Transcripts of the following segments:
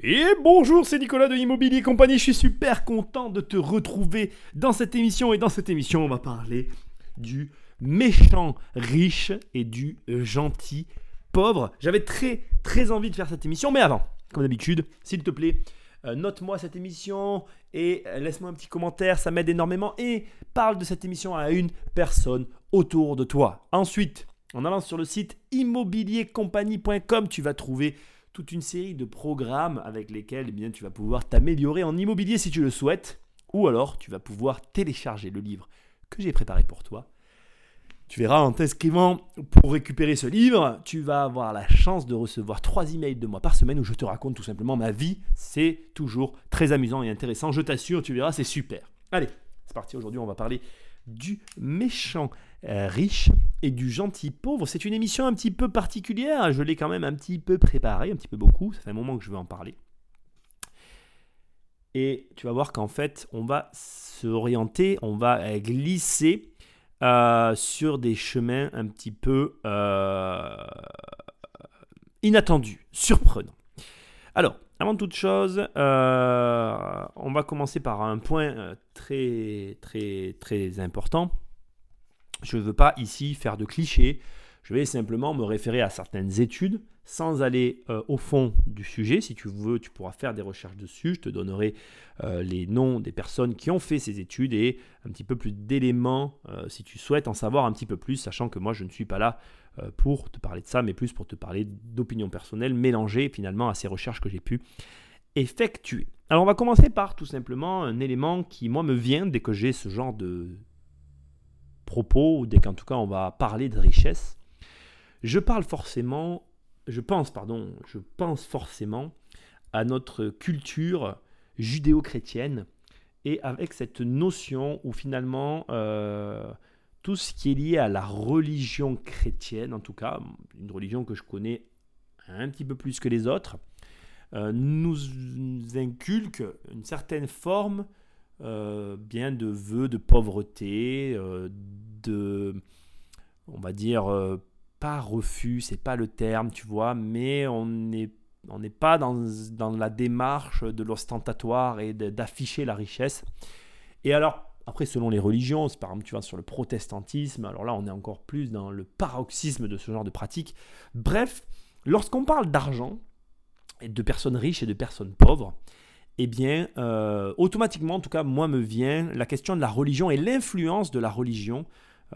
Et bonjour, c'est Nicolas de Immobilier Compagnie. Je suis super content de te retrouver dans cette émission. Et dans cette émission, on va parler du méchant riche et du gentil pauvre. J'avais très très envie de faire cette émission, mais avant, comme d'habitude, s'il te plaît, euh, note-moi cette émission et euh, laisse-moi un petit commentaire, ça m'aide énormément. Et parle de cette émission à une personne autour de toi. Ensuite, en allant sur le site immobiliercompagnie.com, tu vas trouver toute une série de programmes avec lesquels eh bien, tu vas pouvoir t'améliorer en immobilier si tu le souhaites, ou alors tu vas pouvoir télécharger le livre que j'ai préparé pour toi. Tu verras en t'inscrivant pour récupérer ce livre, tu vas avoir la chance de recevoir trois emails de moi par semaine où je te raconte tout simplement ma vie. C'est toujours très amusant et intéressant, je t'assure, tu verras, c'est super. Allez, c'est parti, aujourd'hui on va parler du méchant riche et du gentil pauvre. C'est une émission un petit peu particulière, je l'ai quand même un petit peu préparée, un petit peu beaucoup, ça fait un moment que je veux en parler. Et tu vas voir qu'en fait, on va s'orienter, on va glisser euh, sur des chemins un petit peu euh, inattendus, surprenants. Alors, avant toute chose, on va commencer par un point très très très important je ne veux pas ici faire de clichés. Je vais simplement me référer à certaines études sans aller euh, au fond du sujet. Si tu veux, tu pourras faire des recherches dessus. Je te donnerai euh, les noms des personnes qui ont fait ces études et un petit peu plus d'éléments euh, si tu souhaites en savoir un petit peu plus, sachant que moi je ne suis pas là pour te parler de ça, mais plus pour te parler d'opinions personnelles mélangées finalement à ces recherches que j'ai pu effectuer. Alors on va commencer par tout simplement un élément qui moi me vient dès que j'ai ce genre de, propos, ou dès qu'en tout cas on va parler de richesse, je parle forcément, je pense, pardon, je pense forcément à notre culture judéo-chrétienne et avec cette notion où finalement euh, tout ce qui est lié à la religion chrétienne, en tout cas, une religion que je connais un petit peu plus que les autres, euh, nous inculque une certaine forme euh, bien de vœux de pauvreté, de, on va dire, euh, pas refus, c'est pas le terme, tu vois, mais on n'est on pas dans, dans, la démarche de l'ostentatoire et d'afficher la richesse. Et alors, après, selon les religions, par exemple, tu vas sur le protestantisme, alors là, on est encore plus dans le paroxysme de ce genre de pratique. Bref, lorsqu'on parle d'argent, et de personnes riches et de personnes pauvres, eh bien, euh, automatiquement, en tout cas, moi me vient la question de la religion et l'influence de la religion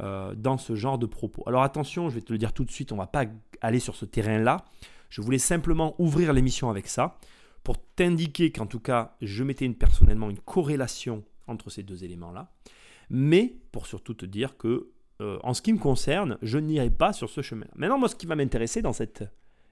euh, dans ce genre de propos. Alors attention, je vais te le dire tout de suite, on ne va pas aller sur ce terrain-là. Je voulais simplement ouvrir l'émission avec ça pour t'indiquer qu'en tout cas, je mettais personnellement une corrélation entre ces deux éléments-là, mais pour surtout te dire que, euh, en ce qui me concerne, je n'irai pas sur ce chemin. Maintenant, moi, ce qui va m'intéresser dans cette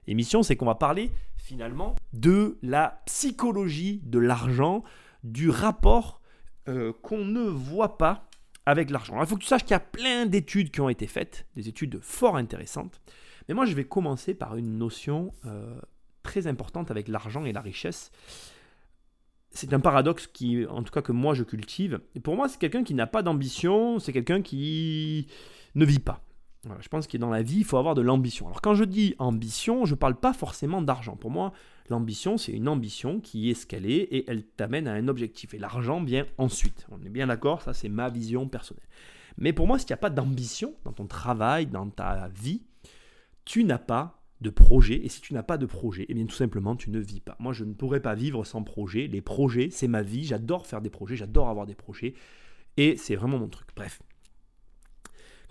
émission, c'est qu'on va parler finalement de la psychologie de l'argent, du rapport euh, qu'on ne voit pas avec l'argent. il faut que tu saches qu'il y a plein d'études qui ont été faites, des études fort intéressantes. Mais moi, je vais commencer par une notion euh, très importante avec l'argent et la richesse. C'est un paradoxe qui, en tout cas, que moi je cultive. Et pour moi, c'est quelqu'un qui n'a pas d'ambition, c'est quelqu'un qui ne vit pas je pense que dans la vie, il faut avoir de l'ambition. Alors quand je dis ambition, je ne parle pas forcément d'argent. Pour moi, l'ambition, c'est une ambition qui est est et elle t'amène à un objectif. Et l'argent vient ensuite. On est bien d'accord, ça c'est ma vision personnelle. Mais pour moi, s'il n'y a pas d'ambition dans ton travail, dans ta vie, tu n'as pas de projet. Et si tu n'as pas de projet, eh bien tout simplement, tu ne vis pas. Moi, je ne pourrais pas vivre sans projet. Les projets, c'est ma vie. J'adore faire des projets, j'adore avoir des projets. Et c'est vraiment mon truc. Bref,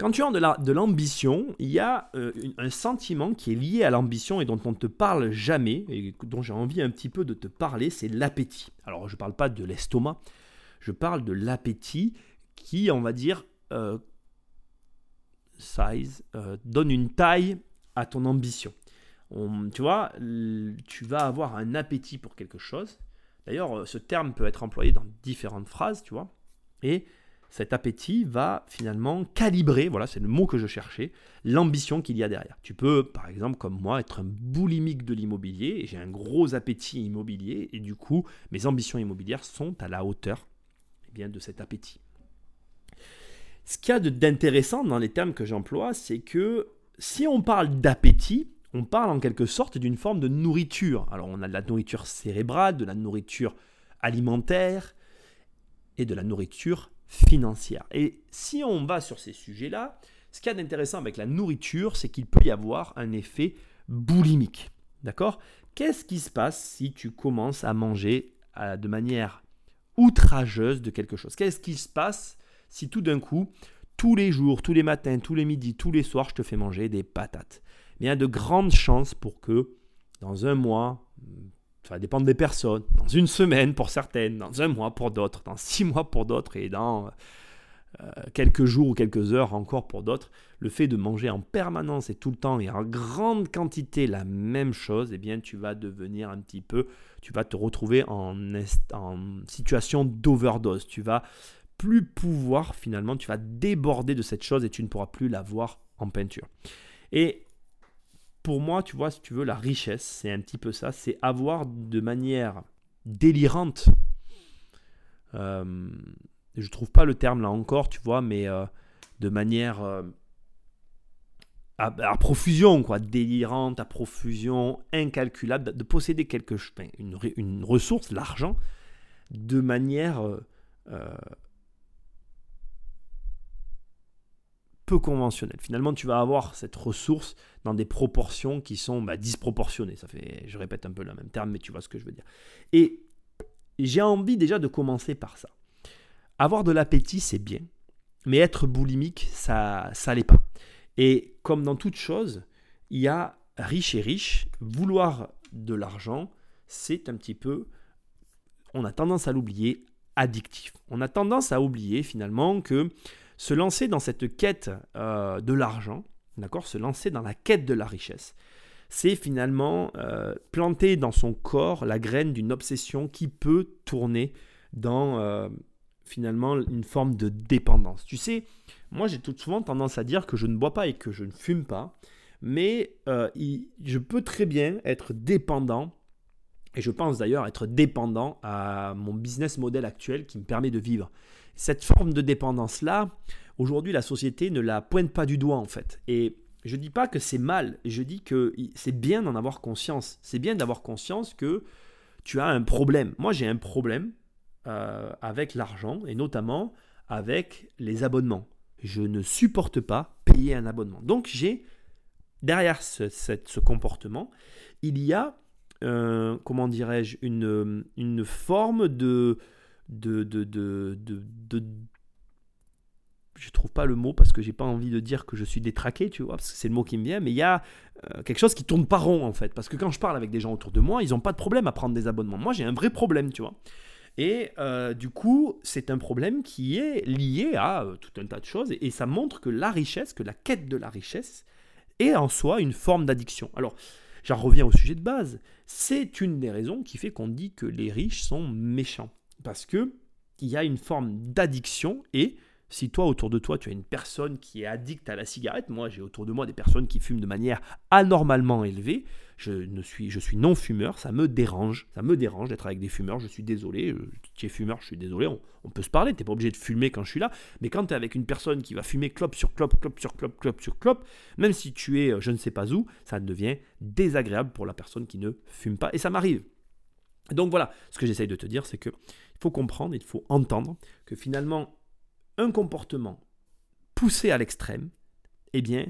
quand tu as de l'ambition, il y a euh, un sentiment qui est lié à l'ambition et dont on ne te parle jamais, et dont j'ai envie un petit peu de te parler, c'est l'appétit. Alors je ne parle pas de l'estomac, je parle de l'appétit qui, on va dire, euh, size, euh, donne une taille à ton ambition. tu vois, tu vas avoir un appétit pour quelque chose. D'ailleurs, ce terme peut être employé dans différentes phrases, tu vois. Et cet appétit va finalement calibrer, voilà, c'est le mot que je cherchais, l'ambition qu'il y a derrière. Tu peux, par exemple, comme moi, être un boulimique de l'immobilier, j'ai un gros appétit immobilier, et du coup, mes ambitions immobilières sont à la hauteur eh bien, de cet appétit. Ce qu'il y a d'intéressant dans les termes que j'emploie, c'est que si on parle d'appétit, on parle en quelque sorte d'une forme de nourriture. Alors on a de la nourriture cérébrale, de la nourriture alimentaire et de la nourriture financière. Et si on va sur ces sujets-là, ce qu'il y a d'intéressant avec la nourriture, c'est qu'il peut y avoir un effet boulimique. D'accord? Qu'est-ce qui se passe si tu commences à manger de manière outrageuse de quelque chose? Qu'est-ce qui se passe si tout d'un coup, tous les jours, tous les matins, tous les midis, tous les soirs, je te fais manger des patates? Il y a de grandes chances pour que dans un mois, ça va dépendre des personnes, dans une semaine pour certaines, dans un mois pour d'autres, dans six mois pour d'autres et dans euh, quelques jours ou quelques heures encore pour d'autres, le fait de manger en permanence et tout le temps et en grande quantité la même chose, eh bien tu vas devenir un petit peu, tu vas te retrouver en, en situation d'overdose. Tu vas plus pouvoir finalement, tu vas déborder de cette chose et tu ne pourras plus la voir en peinture. Et pour moi, tu vois, si tu veux, la richesse, c'est un petit peu ça, c'est avoir de manière délirante, euh, je trouve pas le terme là encore, tu vois, mais euh, de manière euh, à, profusion, quoi, délirante, à profusion, incalculable, de posséder quelque chose, une, une ressource, l'argent, de manière euh, conventionnel. Finalement, tu vas avoir cette ressource dans des proportions qui sont bah, disproportionnées. Ça fait, je répète un peu le même terme, mais tu vois ce que je veux dire. Et j'ai envie déjà de commencer par ça. Avoir de l'appétit, c'est bien, mais être boulimique, ça, ça l'est pas. Et comme dans toute chose, il y a riche et riche. Vouloir de l'argent, c'est un petit peu, on a tendance à l'oublier, addictif. On a tendance à oublier finalement que se lancer dans cette quête euh, de l'argent, d'accord, se lancer dans la quête de la richesse, c'est finalement euh, planter dans son corps la graine d'une obsession qui peut tourner dans euh, finalement une forme de dépendance. Tu sais, moi j'ai tout souvent tendance à dire que je ne bois pas et que je ne fume pas, mais je peux très bien être dépendant et je pense d'ailleurs être dépendant à mon business model actuel qui me permet de vivre. Cette forme de dépendance-là, aujourd'hui, la société ne la pointe pas du doigt en fait. Et je ne dis pas que c'est mal, je dis que c'est bien d'en avoir conscience. C'est bien d'avoir conscience que tu as un problème. Moi, j'ai un problème euh, avec l'argent et notamment avec les abonnements. Je ne supporte pas payer un abonnement. Donc, j'ai derrière ce comportement, il y a euh, comment dirais-je, une, une forme de de, de, de, je trouve pas le mot parce que j'ai pas envie de dire que je suis détraqué, tu vois, parce que c'est le mot qui me vient, mais il y a euh, quelque chose qui tourne pas rond en fait, parce que quand je parle avec des gens autour de moi, ils ont pas de problème à prendre des abonnements. Moi, j'ai un vrai problème, tu vois. Et euh, du coup, c'est un problème qui est lié à tout un tas de choses, et, ça montre que la richesse, que la quête de la richesse, est en soi une forme d'addiction. Alors, J'en reviens au sujet de base. C'est une des raisons qui fait qu'on dit que les riches sont méchants. Parce que il y a une forme d'addiction et si toi, autour de toi, tu as une personne qui est addicte à la cigarette, moi j'ai autour de moi des personnes qui fument de manière anormalement élevée, je, ne suis, je suis non-fumeur, ça me dérange, ça me dérange d'être avec des fumeurs, je suis désolé, tu es fumeur, je suis désolé, on, peut se parler, tu n'es pas obligé de fumer quand je suis là, mais quand tu es avec une personne qui va fumer clope sur clope, clope sur clope, clope sur clope, même si tu es euh, je ne sais pas où, ça devient désagréable pour la personne qui ne fume pas, et ça m'arrive. Donc voilà, ce que j'essaye de te dire, c'est que il faut comprendre, il faut entendre que finalement, un comportement poussé à l'extrême, eh bien,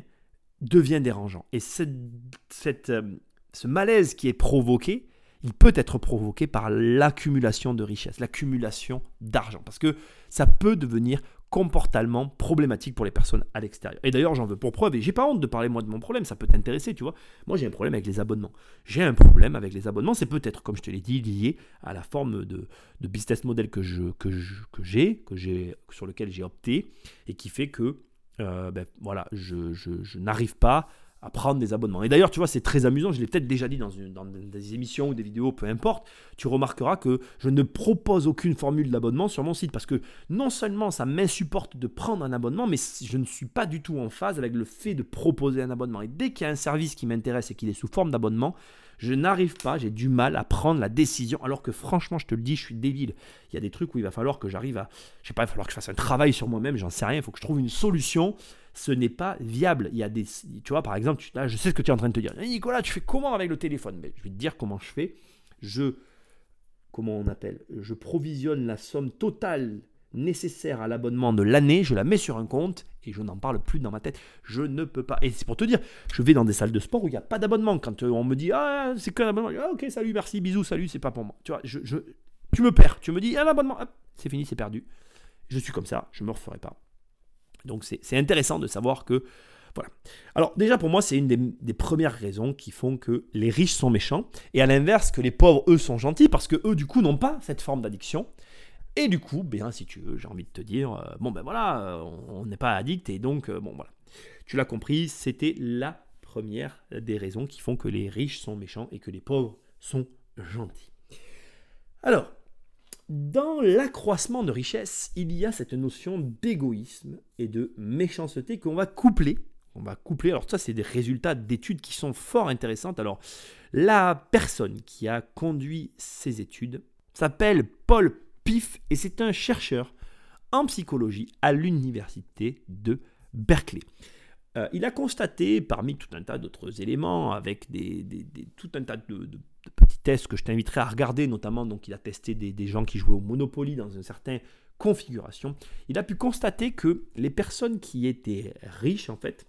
devient dérangeant. Et euh, ce malaise qui est provoqué, il peut être provoqué par l'accumulation de richesses, l'accumulation d'argent. Parce que ça peut devenir comportement problématique pour les personnes à l'extérieur. Et d'ailleurs, j'en veux pour preuve, et j'ai pas honte de parler moi de mon problème, ça peut t'intéresser, tu vois. Moi, j'ai un problème avec les abonnements. J'ai un problème avec les abonnements, c'est peut-être, comme je te l'ai dit, lié à la forme de, business model que j'ai, sur lequel j'ai opté, et qui fait que, euh, ben, voilà, je n'arrive pas à prendre des abonnements. Et d'ailleurs, tu vois, c'est très amusant, je l'ai peut-être déjà dit dans, des émissions ou des vidéos, peu importe, tu remarqueras que je ne propose aucune formule d'abonnement sur mon site parce que non seulement ça m'insupporte de prendre un abonnement, mais je ne suis pas du tout en phase avec le fait de proposer un abonnement. Et dès qu'il y a un service qui m'intéresse et qu'il est sous forme d'abonnement, Je n'arrive pas, j'ai du mal à prendre la décision, alors que franchement, je te le dis, je suis débile. Il y a des trucs où il va falloir que j'arrive à, je sais pas, il va falloir que je fasse un travail sur moi-même, j'en sais rien, il faut que je trouve une solution. Ce n'est pas viable. Il y a des, tu vois, par exemple, je sais ce que tu es en train de te dire. Nicolas, tu fais comment avec le téléphone? Mais je vais te dire comment je fais. Je, comment on appelle? Je provisionne la somme totale nécessaire à l'abonnement de l'année, je la mets sur un compte et je n'en parle plus dans ma tête. Je ne peux pas. Et c'est pour te dire, je vais dans des salles de sport où il n'y a pas d'abonnement. Quand euh, on me dit ah c'est qu'un abonnement, ah, ok salut merci bisous salut c'est pas pour moi. Tu vois, je, tu me perds. Tu me dis un abonnement, c'est fini c'est perdu. Je suis comme ça, je me referai pas. Donc c'est intéressant de savoir que voilà. Alors déjà pour moi c'est une des, des, premières raisons qui font que les riches sont méchants et à l'inverse que les pauvres eux sont gentils parce que eux du coup n'ont pas cette forme d'addiction. Et du coup, bien, si tu veux, j'ai envie de te dire, euh, bon ben voilà, euh, on n'est pas addict et donc, euh, bon voilà. Tu l'as compris, c'était la première des raisons qui font que les riches sont méchants et que les pauvres sont gentils. Alors, dans l'accroissement de richesse, il y a cette notion d'égoïsme et de méchanceté qu'on va coupler. On va coupler. Alors ça, c'est des résultats d'études qui sont fort intéressantes. Alors, la personne qui a conduit ces études s'appelle Paul PIF et c'est un chercheur en psychologie à l'université de Berkeley. Euh, il a constaté, parmi tout un tas d'autres éléments, avec des, tout un tas de, petits tests que je t'inviterai à regarder, notamment, donc il a testé des, gens qui jouaient au Monopoly dans une certaine configuration, il a pu constater que les personnes qui étaient riches, en fait,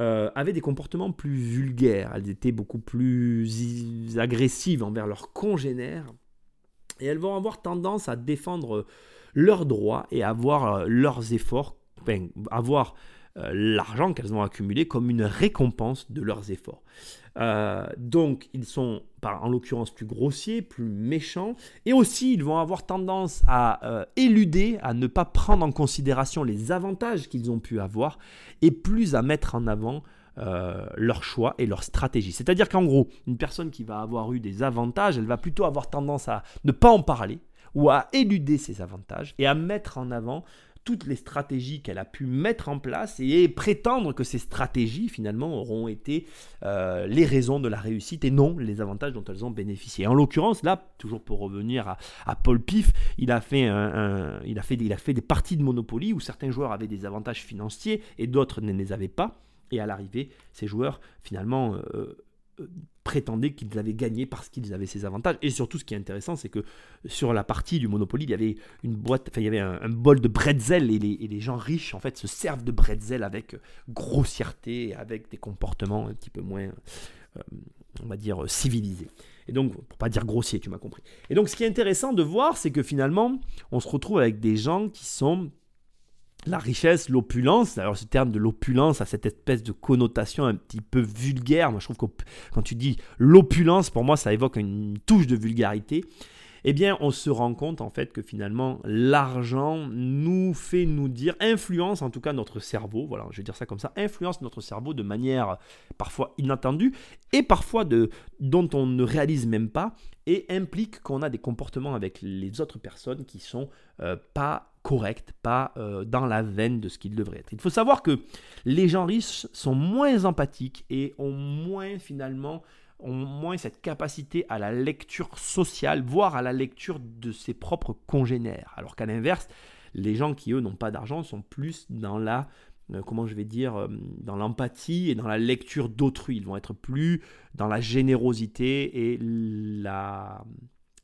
euh, avaient des comportements plus vulgaires, elles étaient beaucoup plus agressives envers leurs congénères, et elles vont avoir tendance à défendre leurs droits et avoir euh, leurs efforts, avoir euh, l'argent qu'elles ont accumulé comme une récompense de leurs efforts. Euh, donc ils sont en l'occurrence plus grossiers, plus méchants, et aussi ils vont avoir tendance à éluder, à ne pas prendre en considération les avantages qu'ils ont pu avoir, et plus à mettre en avant euh, leur choix et leur stratégie. C'est-à-dire qu'en gros, une personne qui va avoir eu des avantages, elle va plutôt avoir tendance à ne pas en parler ou à éluder ces avantages et à mettre en avant toutes les stratégies qu'elle a pu mettre en place et prétendre que ces stratégies finalement auront été euh, les raisons de la réussite et non les avantages dont elles ont bénéficié. En l'occurrence, là, toujours pour revenir à, Paul Pif, il a, fait il, a fait il a fait des parties de Monopoly où certains joueurs avaient des avantages financiers et d'autres ne les avaient pas. Et à l'arrivée, ces joueurs, finalement, euh, euh, prétendaient qu'ils avaient gagné parce qu'ils avaient ces avantages. Et surtout, ce qui est intéressant, c'est que sur la partie du Monopoly, il y avait une boîte, enfin, il y avait un, bol de bretzel et les, gens riches, en fait, se servent de bretzel avec grossièreté, avec des comportements un petit peu moins, euh, on va dire, civilisés. Et donc, pour pas dire grossier, tu m'as compris. Et donc, ce qui est intéressant de voir, c'est que finalement, on se retrouve avec des gens qui sont la richesse, l'opulence. Alors ce terme de l'opulence a cette espèce de connotation un petit peu vulgaire. Moi je trouve que quand tu dis l'opulence, pour moi ça évoque une touche de vulgarité eh bien on se rend compte en fait que finalement l'argent nous fait nous dire, influence en tout cas notre cerveau, voilà, je vais dire ça comme ça, influence notre cerveau de manière parfois inattendue et parfois de, dont on ne réalise même pas et implique qu'on a des comportements avec les autres personnes qui sont euh, pas corrects, pas euh, dans la veine de ce qu'ils devraient être. Il faut savoir que les gens riches sont moins empathiques et ont moins finalement ont moins cette capacité à la lecture sociale, voire à la lecture de ses propres congénères. Alors qu'à l'inverse, les gens qui, eux, n'ont pas d'argent sont plus dans la, comment je vais dire, euh, dans l'empathie et dans la lecture d'autrui. Ils vont être plus dans la générosité et la,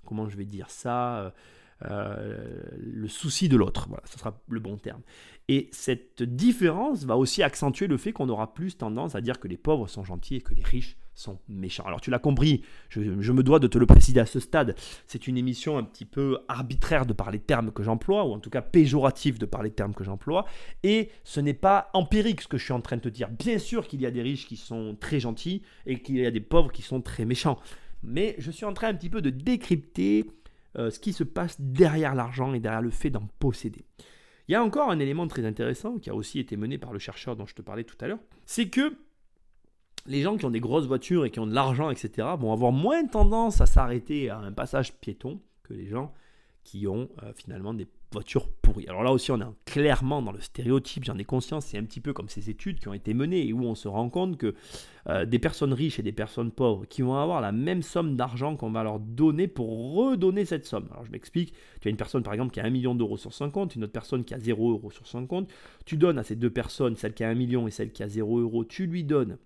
comment je vais dire ça, euh, le souci de l'autre. Voilà, ce sera le bon terme. Et cette différence va aussi accentuer le fait qu'on aura plus tendance à dire que les pauvres sont gentils et que les riches sont méchants. Alors tu l'as compris, je, me dois de te le préciser à ce stade, c'est une émission un petit peu arbitraire de par les termes que j'emploie, ou en tout cas péjorative de par les termes que j'emploie, et ce n'est pas empirique ce que je suis en train de te dire. Bien sûr qu'il y a des riches qui sont très gentils et qu'il y a des pauvres qui sont très méchants, mais je suis en train un petit peu de décrypter euh, ce qui se passe derrière l'argent et derrière le fait d'en posséder. Il y a encore un élément très intéressant qui a aussi été mené par le chercheur dont je te parlais tout à l'heure, c'est que les gens qui ont des grosses voitures et qui ont de l'argent, etc., vont avoir moins tendance à s'arrêter à un passage piéton que les gens qui ont euh, finalement des voiture pourrie. Alors là aussi, on est clairement dans le stéréotype, j'en ai conscience, c'est un petit peu comme ces études qui ont été menées et où on se rend compte que euh, des personnes riches et des personnes pauvres qui vont avoir la même somme d'argent qu'on va leur donner pour redonner cette somme. Alors je m'explique, tu as une personne par exemple qui a 1 million d'euros sur son compte, une autre personne qui a 0 euros sur son compte, tu donnes à ces deux personnes, celle qui a 1 million et celle qui a 0 euros, tu lui donnes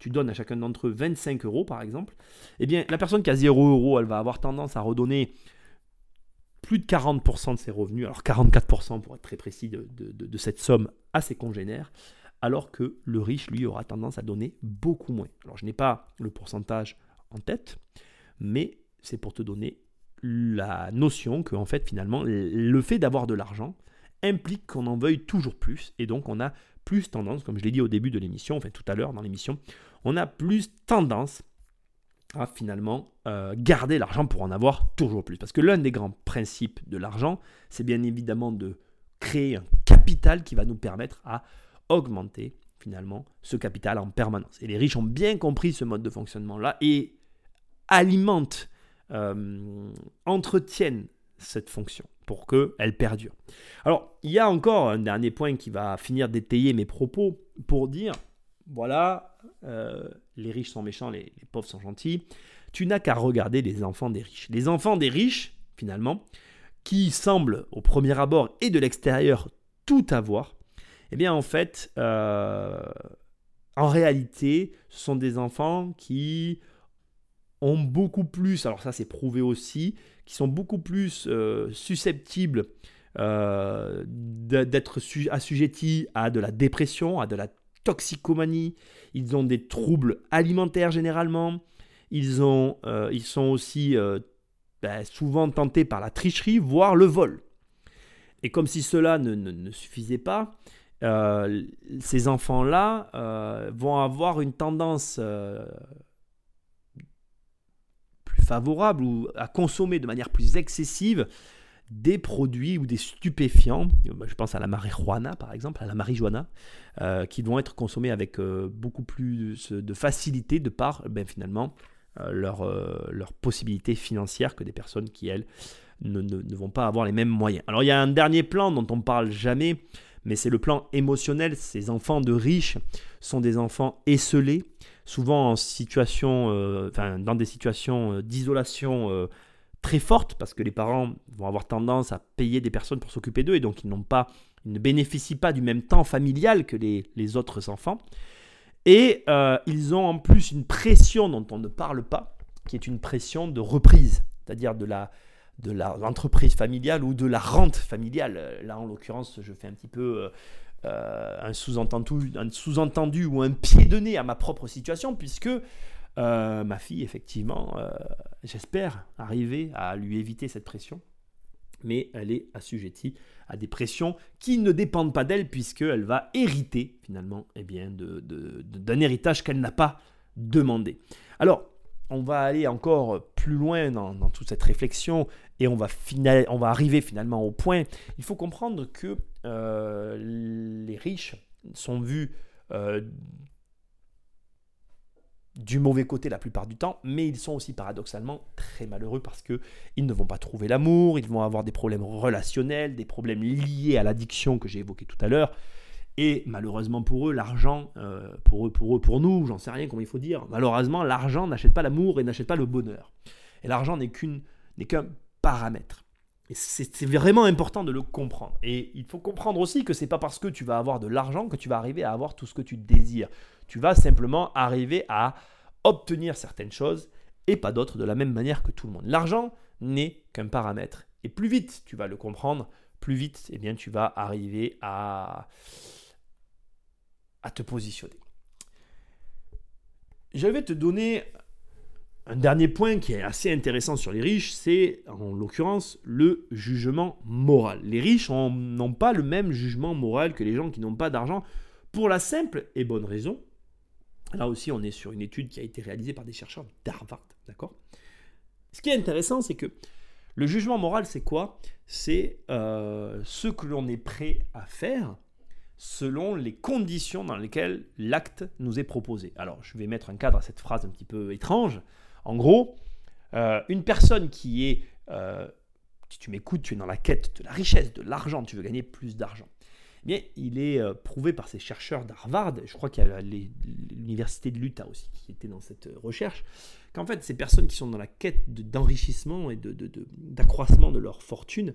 tu donnes à chacun d'entre eux 25 euros par exemple, eh bien la personne qui a 0 euros, elle va avoir tendance à redonner plus de 40% de ses revenus, alors 44% pour être très précis de, cette somme à ses congénères, alors que le riche, lui, aura tendance à donner beaucoup moins. Alors je n'ai pas le pourcentage en tête, mais c'est pour te donner la notion que, en fait, finalement, le fait d'avoir de l'argent implique qu'on en veuille toujours plus, et donc on a plus tendance, comme je l'ai dit au début de l'émission, enfin tout à l'heure dans l'émission, on a plus tendance à finalement euh, garder l'argent pour en avoir toujours plus. Parce que l'un des grands principes de l'argent, c'est bien évidemment de créer un capital qui va nous permettre à augmenter finalement ce capital en permanence. Et les riches ont bien compris ce mode de fonctionnement-là et alimentent, euh, entretiennent cette fonction pour qu'elle perdure. Alors, il y a encore un dernier point qui va finir d'étayer mes propos pour dire, voilà, euh, les riches sont méchants, les, pauvres sont gentils. Tu n'as qu'à regarder les enfants des riches. Les enfants des riches, finalement, qui semblent au premier abord et de l'extérieur tout avoir, eh bien en fait, euh, en réalité, ce sont des enfants qui ont beaucoup plus, alors ça c'est prouvé aussi, qui sont beaucoup plus euh, susceptibles d'être assujettis à de la dépression, à de la toxicomanie, ils ont des troubles alimentaires généralement, ils, euh, sont aussi euh, ben, souvent tentés par la tricherie, voire le vol. Et comme si cela ne, suffisait pas, euh, ces enfants-là vont avoir une tendance plus favorable ou à consommer de manière plus excessive des produits ou des stupéfiants, je pense à la marijuana par exemple, à la marijuana, euh, qui vont être consommés avec euh, beaucoup plus de facilité de par ben, finalement euh, leur, leur possibilité financière que des personnes qui, elles, ne, ne, vont pas avoir les mêmes moyens. Alors il y a un dernier plan dont on ne parle jamais, mais c'est le plan émotionnel. Ces enfants de riches sont des enfants esselés, souvent en situation, enfin, dans des situations d'isolation très forte parce que les parents vont avoir tendance à payer des personnes pour s'occuper d'eux et donc ils n'ont pas, ne bénéficient pas du même temps familial que les, autres enfants. Et euh, ils ont en plus une pression dont on ne parle pas, qui est une pression de reprise, c'est-à-dire de la de l'entreprise familiale ou de la rente familiale. Là, en l'occurrence, je fais un petit peu euh, un sous-entendu sous ou un pied de nez à ma propre situation, puisque euh, ma fille, effectivement, euh, j'espère arriver à lui éviter cette pression, mais elle est assujettie à des pressions qui ne dépendent pas d'elle, puisqu'elle va hériter, finalement, eh bien, d'un héritage qu'elle n'a pas demandé. Alors, on va aller encore plus loin dans, toute cette réflexion et on va, arriver finalement au point. Il faut comprendre que euh, les riches sont vus du mauvais côté la plupart du temps, mais ils sont aussi paradoxalement très malheureux parce que ils ne vont pas trouver l'amour, ils vont avoir des problèmes relationnels, des problèmes liés à l'addiction que j'ai évoqué tout à l'heure. Et malheureusement pour eux, l'argent, euh, pour eux, pour eux, pour nous, j'en sais rien comment il faut dire, malheureusement, l'argent n'achète pas l'amour et n'achète pas le bonheur. Et l'argent n'est qu'une, n'est qu'un paramètre. Et c'est vraiment important de le comprendre. Et il faut comprendre aussi que c'est pas parce que tu vas avoir de l'argent que tu vas arriver à avoir tout ce que tu désires. Tu vas simplement arriver à obtenir certaines choses et pas d'autres de la même manière que tout le monde. L'argent n'est qu'un paramètre. Et plus vite tu vas le comprendre, plus vite eh bien, tu vas arriver à, à te positionner. Je vais te donner un dernier point qui est assez intéressant sur les riches, c'est en l'occurrence le jugement moral. Les riches n'ont pas le même jugement moral que les gens qui n'ont pas d'argent pour la simple et bonne raison. Là aussi, on est sur une étude qui a été réalisée par des chercheurs d'Harvard, d'accord? Ce qui est intéressant, c'est que le jugement moral, c'est quoi? C'est euh, ce que l'on est prêt à faire selon les conditions dans lesquelles l'acte nous est proposé. Alors, je vais mettre un cadre à cette phrase un petit peu étrange. En gros, euh, une personne qui est euh, Si tu m'écoutes, tu es dans la quête de la richesse, de l'argent, tu veux gagner plus d'argent. Eh bien, il est euh, prouvé par ces chercheurs d'Harvard, je crois qu'il y a l'université de l'Utah aussi qui était dans cette recherche, qu'en fait, ces personnes qui sont dans la quête d'enrichissement et d'accroissement de, de leur fortune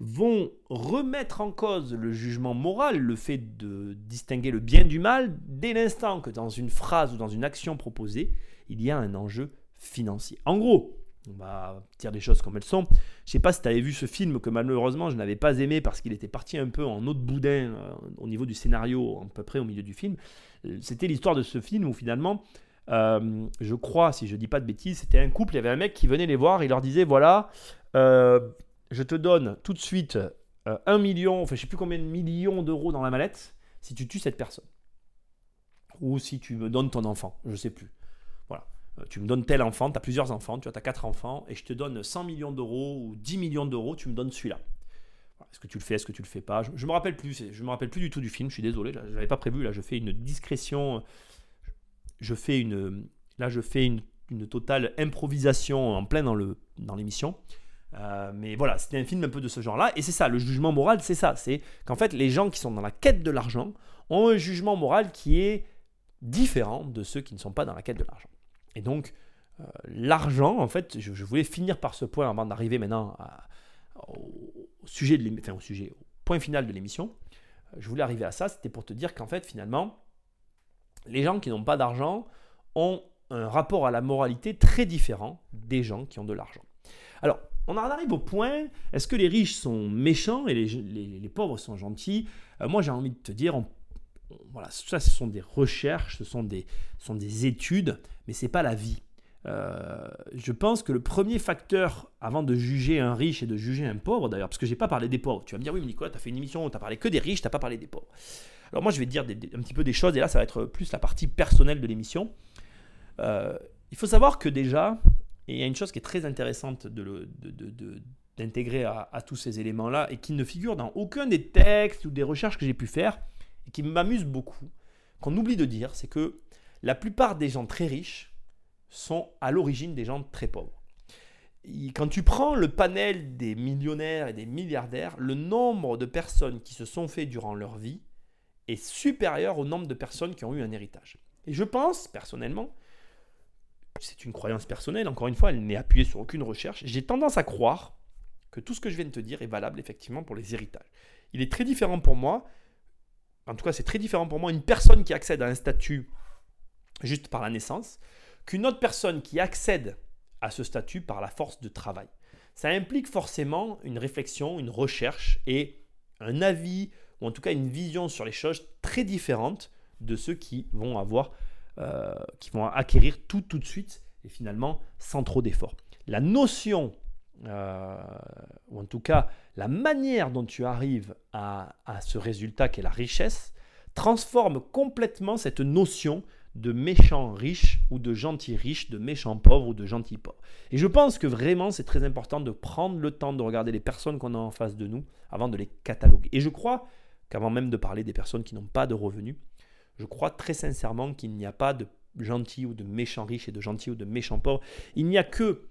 vont remettre en cause le jugement moral, le fait de distinguer le bien du mal, dès l'instant que dans une phrase ou dans une action proposée, il y a un enjeu financier. En gros, on va dire des choses comme elles sont. Je sais pas si tu avais vu ce film que malheureusement je n'avais pas aimé parce qu'il était parti un peu en autre boudin euh, au niveau du scénario, à peu près au milieu du film. C'était l'histoire de ce film où finalement, euh, je crois, si je dis pas de bêtises, c'était un couple, il y avait un mec qui venait les voir, il leur disait voilà, euh, je te donne tout de suite un million, enfin je sais plus combien de millions d'euros dans la mallette si tu tues cette personne. Ou si tu me donnes ton enfant, je sais plus. Voilà. Euh, tu me donnes tel enfant, tu as plusieurs enfants, tu as quatre enfants, et je te donne 100 millions d'euros ou 10 millions d'euros, tu me donnes celui-là. Est-ce que tu le fais, est-ce que tu le fais pas? Je ne me rappelle plus, je me rappelle plus du tout du film, je suis désolé, je n'avais pas prévu, là je fais une discrétion, je fais une, là je fais une, totale improvisation en plein dans, le, dans l'émission. Euh, mais voilà, c'était un film un peu de ce genre-là, et c'est ça, le jugement moral, c'est ça, c'est qu'en fait les gens qui sont dans la quête de l'argent ont un jugement moral qui est différent de ceux qui ne sont pas dans la quête de l'argent. Et donc, euh, l'argent, en fait, je, voulais finir par ce point avant d'arriver maintenant au, sujet de enfin, au sujet, au point final de l'émission. Euh, je voulais arriver à ça, c'était pour te dire qu'en fait, finalement, les gens qui n'ont pas d'argent ont un rapport à la moralité très différent des gens qui ont de l'argent. Alors, on en arrive au point, est-ce que les riches sont méchants et les, pauvres sont gentils? Euh, Moi, j'ai envie de te dire, voilà, ça, ce sont des recherches, ce sont des, sont des études, mais ce n'est pas la vie. Euh, je pense que le premier facteur, avant de juger un riche et de juger un pauvre, d'ailleurs, parce que je n'ai pas parlé des pauvres, tu vas me dire, oui, mais Nicolas, tu as fait une émission où tu parlé que des riches, tu pas parlé des pauvres. Alors moi, je vais te dire un petit peu des choses, et là, ça va être plus la partie personnelle de l'émission. Euh, il faut savoir que déjà, et il y a une chose qui est très intéressante de, d'intégrer à, à, tous ces éléments-là, et qui ne figure dans aucun des textes ou des recherches que j'ai pu faire, et qui m'amuse beaucoup, qu'on oublie de dire, c'est que la plupart des gens très riches sont à l'origine des gens très pauvres. quand tu prends le panel des millionnaires et des milliardaires, le nombre de personnes qui se sont fait durant leur vie est supérieur au nombre de personnes qui ont eu un héritage. Et je pense, personnellement, c'est une croyance personnelle, encore une fois, elle n'est appuyée sur aucune recherche, j'ai tendance à croire que tout ce que je viens de te dire est valable effectivement pour les héritages. Il est très différent pour moi en tout cas c'est très différent pour moi, une personne qui accède à un statut juste par la naissance, qu'une autre personne qui accède à ce statut par la force de travail. Ça implique forcément une réflexion, une recherche et un avis, ou en tout cas une vision sur les choses très différentes de ceux qui vont avoir, euh, qui vont acquérir tout tout de suite et finalement sans trop d'efforts. La notion euh, ou en tout cas la manière dont tu arrives à, ce résultat qu'est la richesse, transforme complètement cette notion de méchant riche ou de gentil riche, de méchant pauvre ou de gentil pauvre. Et je pense que vraiment c'est très important de prendre le temps de regarder les personnes qu'on a en face de nous avant de les cataloguer. Et je crois qu'avant même de parler des personnes qui n'ont pas de revenus, je crois très sincèrement qu'il n'y a pas de gentil ou de méchant riche et de gentil ou de méchant pauvre. Il n'y a que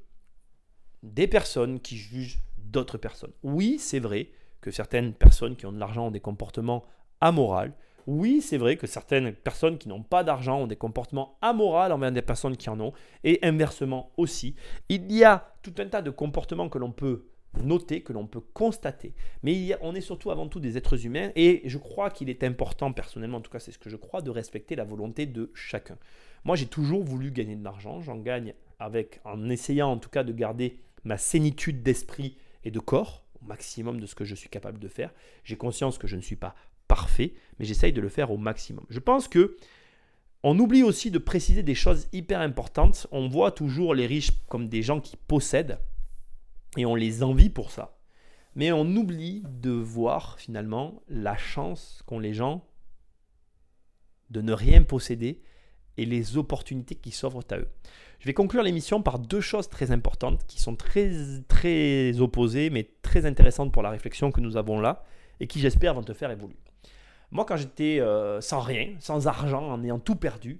des personnes qui jugent d'autres personnes. Oui, c'est vrai que certaines personnes qui ont de l'argent ont des comportements amoraux. Oui, c'est vrai que certaines personnes qui n'ont pas d'argent ont des comportements amoraux envers des personnes qui en ont, et inversement aussi. Il y a tout un tas de comportements que l'on peut noter, que l'on peut constater. Mais on est surtout avant tout des êtres humains, et je crois qu'il est important, personnellement, en tout cas c'est ce que je crois, de respecter la volonté de chacun. Moi j'ai toujours voulu gagner de l'argent, j'en gagne avec, en essayant en tout cas de garder ma sénitude d'esprit et de corps, au maximum de ce que je suis capable de faire. J'ai conscience que je ne suis pas parfait, mais j'essaye de le faire au maximum. Je pense que on oublie aussi de préciser des choses hyper importantes. On voit toujours les riches comme des gens qui possèdent et on les envie pour ça. Mais on oublie de voir finalement la chance qu'ont les gens de ne rien posséder et les opportunités qui s'offrent à eux. Je vais conclure l'émission par deux choses très importantes qui sont très, très opposées mais très intéressantes pour la réflexion que nous avons là et qui j'espère vont te faire évoluer. Moi quand j'étais euh, sans rien, sans argent, en ayant tout perdu,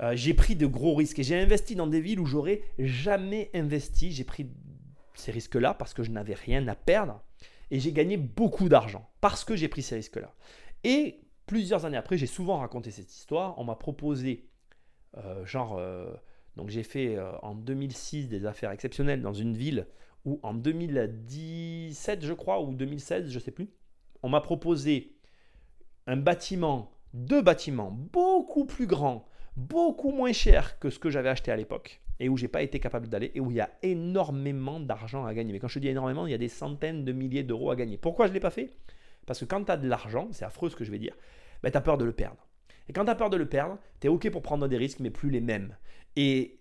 euh, j'ai pris de gros risques et j'ai investi dans des villes où j'aurais jamais investi. J'ai pris ces risques-là parce que je n'avais rien à perdre et j'ai gagné beaucoup d'argent parce que j'ai pris ces risques-là. Et plusieurs années après, j'ai souvent raconté cette histoire. On m'a proposé, euh, genre, euh, donc j'ai fait euh, en 2006 des affaires exceptionnelles dans une ville où en 2017, je crois, ou 2016, je ne sais plus, on m'a proposé un bâtiment, deux bâtiments beaucoup plus grands, beaucoup moins chers que ce que j'avais acheté à l'époque et où j'ai pas été capable d'aller et où il y a énormément d'argent à gagner. Mais quand je dis énormément, il y a des centaines de milliers d'euros à gagner. Pourquoi je ne l'ai pas fait? Parce que quand tu as de l'argent, c'est affreux ce que je vais dire, ben, tu as peur de le perdre. Et quand tu as peur de le perdre, tu es OK pour prendre des risques, mais plus les mêmes. Et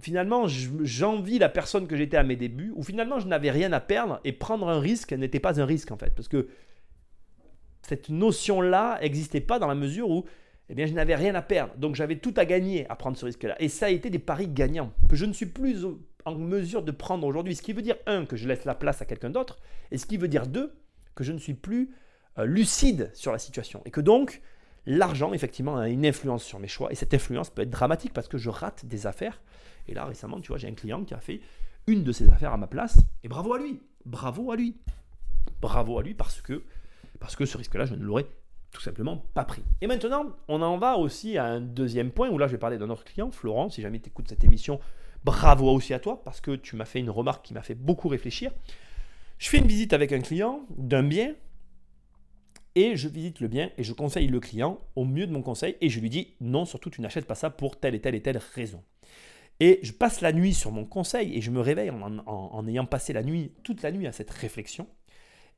finalement, j'envie la personne que j'étais à mes débuts, où finalement je n'avais rien à perdre, et prendre un risque n'était pas un risque en fait. Parce que cette notion-là n'existait pas dans la mesure où eh bien, je n'avais rien à perdre. Donc, j'avais tout à gagner à prendre ce risque-là. Et ça a été des paris gagnants que je ne suis plus en mesure de prendre aujourd'hui. Ce qui veut dire, un, que je laisse la place à quelqu'un d'autre. Et ce qui veut dire, deux, que je ne suis plus euh, lucide sur la situation. Et que donc, l'argent, effectivement, a une influence sur mes choix. Et cette influence peut être dramatique parce que je rate des affaires. Et là, récemment, tu vois, j'ai un client qui a fait une de ses affaires à ma place. Et bravo à lui. Bravo à lui. Bravo à lui parce que, parce que ce risque-là, je ne l'aurais tout simplement pas pris. Et maintenant, on en va aussi à un deuxième point où là, je vais parler d'un autre client, Florent. Si jamais tu écoutes cette émission, bravo aussi à toi parce que tu m'as fait une remarque qui m'a fait beaucoup réfléchir. Je fais une visite avec un client d'un bien et je visite le bien et je conseille le client au mieux de mon conseil et je lui dis non, surtout tu n'achètes pas ça pour telle et telle et telle raison. Et je passe la nuit sur mon conseil et je me réveille en ayant passé la nuit, toute la nuit à cette réflexion.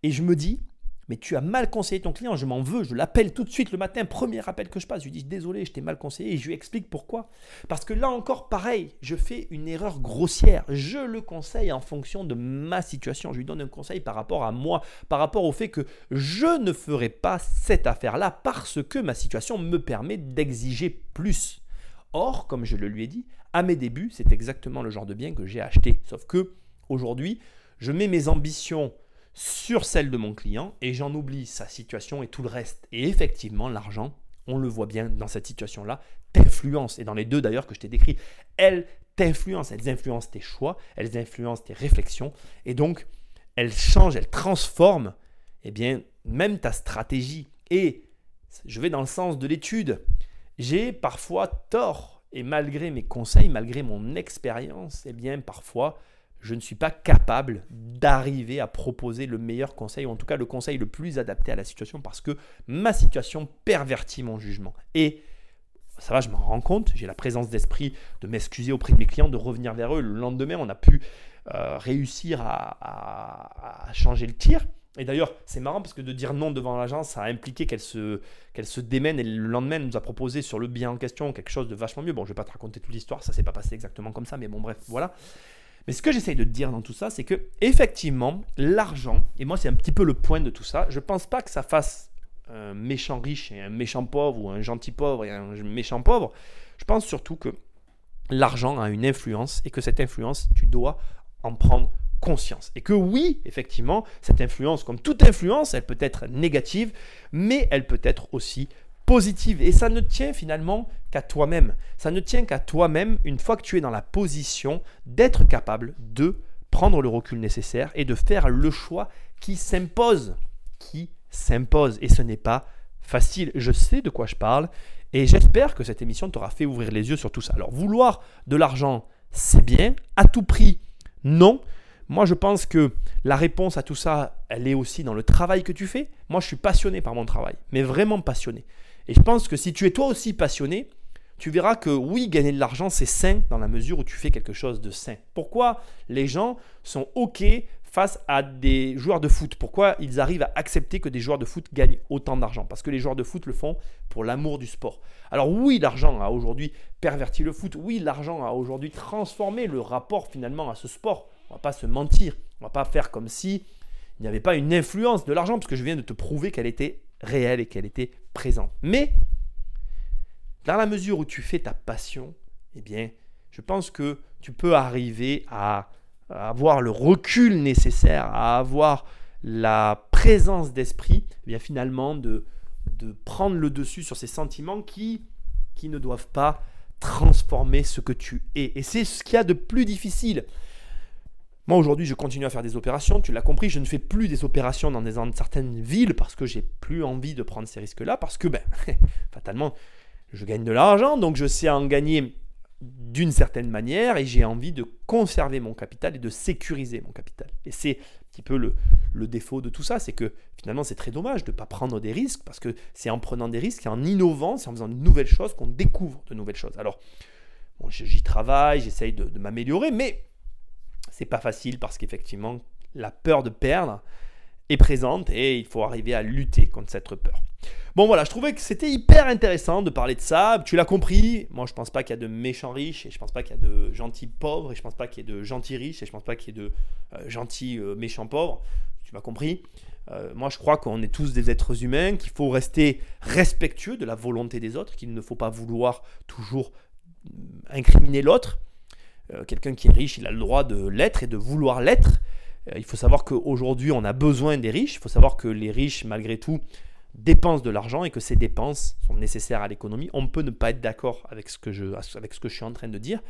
Et je me dis, mais tu as mal conseillé ton client, je m'en veux, je l'appelle tout de suite le matin, premier appel que je passe, je lui dis désolé, je t'ai mal conseillé et je lui explique pourquoi. Parce que là encore, pareil, je fais une erreur grossière. Je le conseille en fonction de ma situation. Je lui donne un conseil par rapport à moi, par rapport au fait que je ne ferai pas cette affaire-là parce que ma situation me permet d'exiger plus. Or, comme je le lui ai dit, à mes débuts, c'est exactement le genre de bien que j'ai acheté. Sauf que aujourd'hui, je mets mes ambitions sur celle de mon client et j'en oublie sa situation et tout le reste. Et effectivement, l'argent, on le voit bien dans cette situation-là, t'influence. Et dans les deux d'ailleurs que je t'ai décrit, elles t'influencent, elles influencent tes choix, elles influencent tes réflexions. Et donc, elles changent, elles transforment eh bien, même ta stratégie. Et je vais dans le sens de l'étude. J'ai parfois tort. Et malgré mes conseils, malgré mon expérience, eh bien, parfois, je ne suis pas capable d'arriver à proposer le meilleur conseil, ou en tout cas le conseil le plus adapté à la situation, parce que ma situation pervertit mon jugement. Et ça va, je m'en rends compte, j'ai la présence d'esprit de m'excuser auprès de mes clients, de revenir vers eux. Le lendemain, on a pu euh, réussir à, changer le tir. Et d'ailleurs, c'est marrant parce que de dire non devant l'agence, ça a impliqué qu'elle se, qu'elle se démène et le lendemain, elle nous a proposé sur le bien en question quelque chose de vachement mieux. Bon, je vais pas te raconter toute l'histoire, ça s'est pas passé exactement comme ça, mais bon, bref, voilà. Mais ce que j'essaye de dire dans tout ça, c'est que effectivement, l'argent, et moi c'est un petit peu le point de tout ça, je ne pense pas que ça fasse un méchant riche et un méchant pauvre, ou un gentil pauvre et un méchant pauvre. Je pense surtout que l'argent a une influence et que cette influence, tu dois en prendre conscience. Et que oui, effectivement, cette influence, comme toute influence, elle peut être négative, mais elle peut être aussi positive. Et ça ne tient finalement qu'à toi-même. Ça ne tient qu'à toi-même une fois que tu es dans la position d'être capable de prendre le recul nécessaire et de faire le choix qui s'impose. Qui s'impose. Et ce n'est pas facile. Je sais de quoi je parle. Et j'espère que cette émission t'aura fait ouvrir les yeux sur tout ça. Alors, vouloir de l'argent, c'est bien. À tout prix, non. Moi, je pense que la réponse à tout ça, elle est aussi dans le travail que tu fais. Moi, je suis passionné par mon travail, mais vraiment passionné. Et je pense que si tu es toi aussi passionné, tu verras que oui, gagner de l'argent, c'est sain dans la mesure où tu fais quelque chose de sain. Pourquoi les gens sont OK face à des joueurs de foot? Pourquoi ils arrivent à accepter que des joueurs de foot gagnent autant d'argent? Parce que les joueurs de foot le font pour l'amour du sport. Alors oui, l'argent a aujourd'hui perverti le foot. Oui, l'argent a aujourd'hui transformé le rapport finalement à ce sport. On va pas se mentir. On va pas faire comme si il n'y avait pas une influence de l'argent, parce que je viens de te prouver qu'elle était réelle et qu'elle était présente. Mais, dans la mesure où tu fais ta passion, eh bien, je pense que tu peux arriver à, avoir le recul nécessaire, à avoir la présence d'esprit, eh bien finalement de, de prendre le dessus sur ces sentiments qui, qui ne doivent pas transformer ce que tu es. Et c'est ce qu'il y a de plus difficile. Moi aujourd'hui, je continue à faire des opérations. Tu l'as compris, je ne fais plus des opérations dans, certaines villes parce que j'ai plus envie de prendre ces risques-là. Parce que, ben, fatalement, je gagne de l'argent, donc je sais en gagner d'une certaine manière et j'ai envie de conserver mon capital et de sécuriser mon capital. Et c'est un petit peu le, défaut de tout ça, c'est que finalement c'est très dommage de ne pas prendre des risques parce que c'est en prenant des risques et en innovant, c'est en faisant de nouvelles choses qu'on découvre de nouvelles choses. Alors, j'y travaille, j'essaye de m'améliorer, mais c'est pas facile parce qu'effectivement la peur de perdre est présente et il faut arriver à lutter contre cette peur. Bon voilà, je trouvais que c'était hyper intéressant de parler de ça. Tu l'as compris, moi je pense pas qu'il y a de méchants riches et je pense pas qu'il y a de gentils pauvres et je pense pas qu'il y ait de gentils riches et je pense pas qu'il y ait de euh, gentils euh, méchants pauvres. Tu m'as compris. Euh, moi je crois qu'on est tous des êtres humains, qu'il faut rester respectueux de la volonté des autres, qu'il ne faut pas vouloir toujours incriminer l'autre. Quelqu'un qui est riche, il a le droit de l'être et de vouloir l'être. il faut savoir qu'aujourd'hui on a besoin des riches. Il faut savoir que les riches, malgré tout, dépensent de l'argent et que ces dépenses sont nécessaires à l'économie. On peut ne pas être d'accord avec, ce que je, avec ce que je suis en train de dire,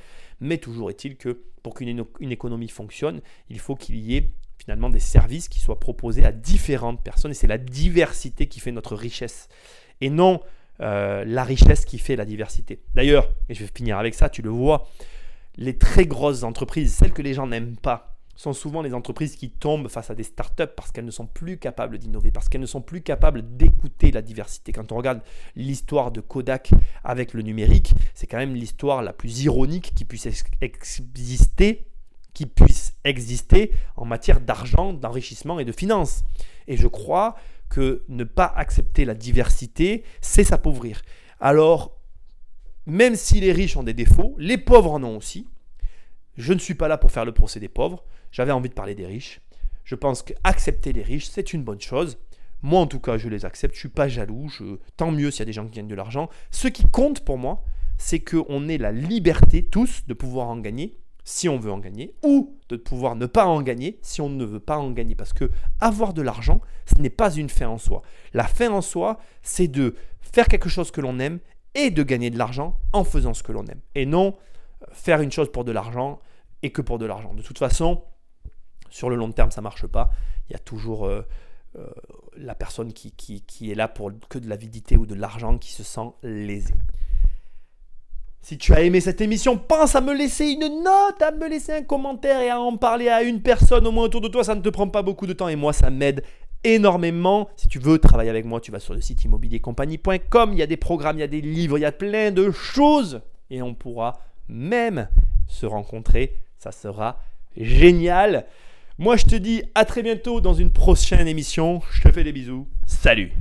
mais toujours est-il que pour qu'une une économie fonctionne, il faut qu'il y ait finalement des services qui soient proposés à différentes personnes et c'est la diversité qui fait notre richesse et non euh, la richesse qui fait la diversité. D'ailleurs, et je vais finir avec ça, tu le vois, les très grosses entreprises, celles que les gens n'aiment pas, sont souvent les entreprises qui tombent face à des startups parce qu'elles ne sont plus capables d'innover, parce qu'elles ne sont plus capables d'écouter la diversité. Quand on regarde l'histoire de Kodak avec le numérique, c'est quand même l'histoire la plus ironique qui puisse exister, qui puisse exister en matière d'argent, d'enrichissement et de finances. Et je crois que ne pas accepter la diversité, c'est s'appauvrir. Alors, même si les riches ont des défauts, les pauvres en ont aussi. Je ne suis pas là pour faire le procès des pauvres. J'avais envie de parler des riches. Je pense qu'accepter les riches, c'est une bonne chose. Moi, en tout cas, je les accepte. Je ne suis pas jaloux. Tant mieux s'il y a des gens qui gagnent de l'argent. Ce qui compte pour moi, c'est qu'on ait la liberté, tous, de pouvoir en gagner si on veut en gagner, ou de pouvoir ne pas en gagner si on ne veut pas en gagner. Parce que avoir de l'argent, ce n'est pas une fin en soi. La fin en soi, c'est de faire quelque chose que l'on aime et de gagner de l'argent en faisant ce que l'on aime. Et non euh, faire une chose pour de l'argent et que pour de l'argent. De toute façon, sur le long terme, ça ne marche pas. Il y a toujours euh, euh, la personne qui, qui, est là pour que de l'avidité ou de l'argent qui se sent lésée. Si tu as aimé cette émission, pense à me laisser une note, à me laisser un commentaire et à en parler à une personne au moins autour de toi. Ça ne te prend pas beaucoup de temps et moi, ça m'aide énormément. Si tu veux travailler avec moi, tu vas sur le site immobiliercompagnie.com. Il y a des programmes, il y a des livres, il y a plein de choses. Et on pourra même se rencontrer. Ça sera génial. Moi, je te dis à très bientôt dans une prochaine émission. Je te fais des bisous. Salut